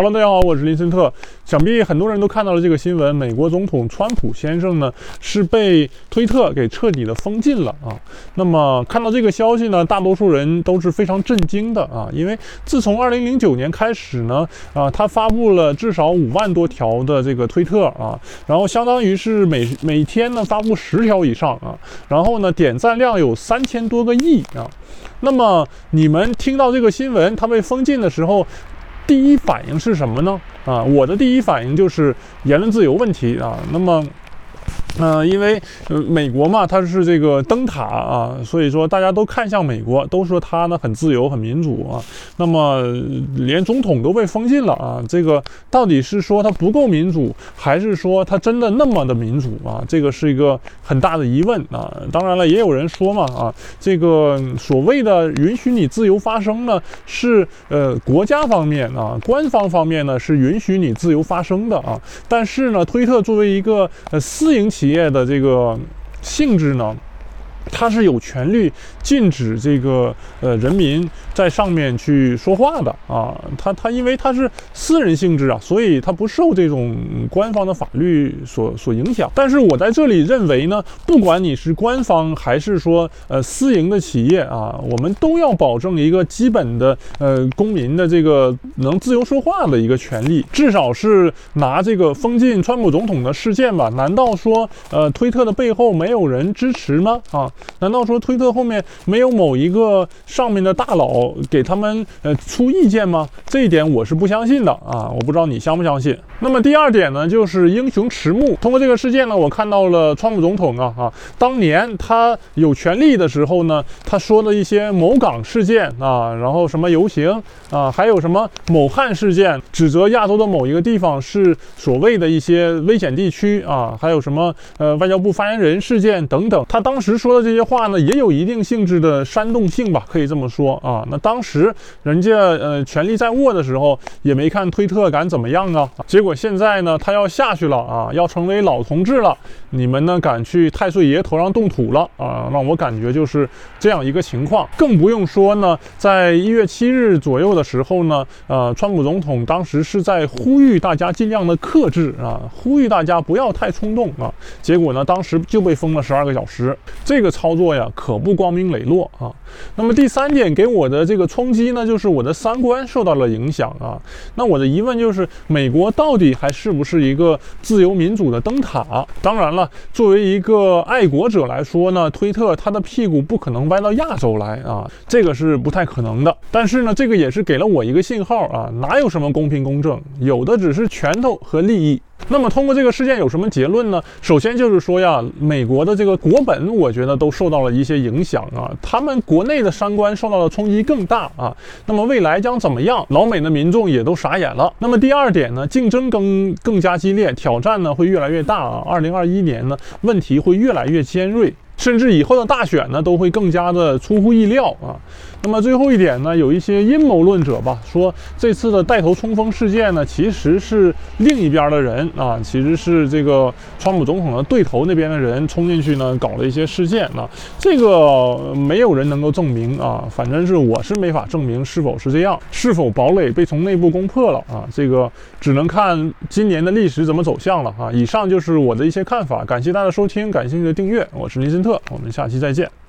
Hello，大家好，我是林森特。想必很多人都看到了这个新闻，美国总统川普先生呢是被推特给彻底的封禁了啊。那么看到这个消息呢，大多数人都是非常震惊的啊，因为自从2009年开始呢，啊，他发布了至少五万多条的这个推特啊，然后相当于是每每天呢发布十条以上啊，然后呢点赞量有三千多个亿啊。那么你们听到这个新闻，他被封禁的时候？第一反应是什么呢？啊，我的第一反应就是言论自由问题啊。那么。嗯，因为呃，美国嘛，它是这个灯塔啊，所以说大家都看向美国，都说它呢很自由、很民主啊。那么连总统都被封禁了啊，这个到底是说它不够民主，还是说它真的那么的民主啊？这个是一个很大的疑问啊。当然了，也有人说嘛啊，这个所谓的允许你自由发声呢，是呃国家方面啊，官方方面呢是允许你自由发声的啊。但是呢，推特作为一个呃私营企企业的这个性质呢？他是有权利禁止这个呃人民在上面去说话的啊，他他因为他是私人性质啊，所以他不受这种官方的法律所所影响。但是我在这里认为呢，不管你是官方还是说呃私营的企业啊，我们都要保证一个基本的呃公民的这个能自由说话的一个权利，至少是拿这个封禁川普总统的事件吧？难道说呃推特的背后没有人支持吗？啊？难道说推特后面没有某一个上面的大佬给他们呃出意见吗？这一点我是不相信的啊！我不知道你相不相信。那么第二点呢，就是英雄迟暮。通过这个事件呢，我看到了川普总统啊啊，当年他有权利的时候呢，他说的一些某港事件啊，然后什么游行啊，还有什么某汉事件，指责亚洲的某一个地方是所谓的一些危险地区啊，还有什么呃外交部发言人事件等等，他当时说。这些话呢，也有一定性质的煽动性吧，可以这么说啊。那当时人家呃权力在握的时候，也没看推特敢怎么样啊。结果现在呢，他要下去了啊，要成为老同志了，你们呢敢去太岁爷头上动土了啊？让我感觉就是这样一个情况。更不用说呢，在一月七日左右的时候呢，呃，川普总统当时是在呼吁大家尽量的克制啊，呼吁大家不要太冲动啊。结果呢，当时就被封了十二个小时，这个。操作呀，可不光明磊落啊。那么第三点给我的这个冲击呢，就是我的三观受到了影响啊。那我的疑问就是，美国到底还是不是一个自由民主的灯塔？当然了，作为一个爱国者来说呢，推特它的屁股不可能歪到亚洲来啊，这个是不太可能的。但是呢，这个也是给了我一个信号啊，哪有什么公平公正，有的只是拳头和利益。那么通过这个事件有什么结论呢？首先就是说呀，美国的这个国本，我觉得都受到了一些影响啊，他们国内的三观受到的冲击更大啊。那么未来将怎么样？老美的民众也都傻眼了。那么第二点呢，竞争更更加激烈，挑战呢会越来越大啊。二零二一年呢，问题会越来越尖锐。甚至以后的大选呢，都会更加的出乎意料啊。那么最后一点呢，有一些阴谋论者吧，说这次的带头冲锋事件呢，其实是另一边的人啊，其实是这个川普总统的对头那边的人冲进去呢，搞了一些事件啊。这个没有人能够证明啊，反正是我是没法证明是否是这样，是否堡垒被从内部攻破了啊？这个只能看今年的历史怎么走向了啊。以上就是我的一些看法，感谢大家收听，感谢您的订阅，我是林森特我们下期再见。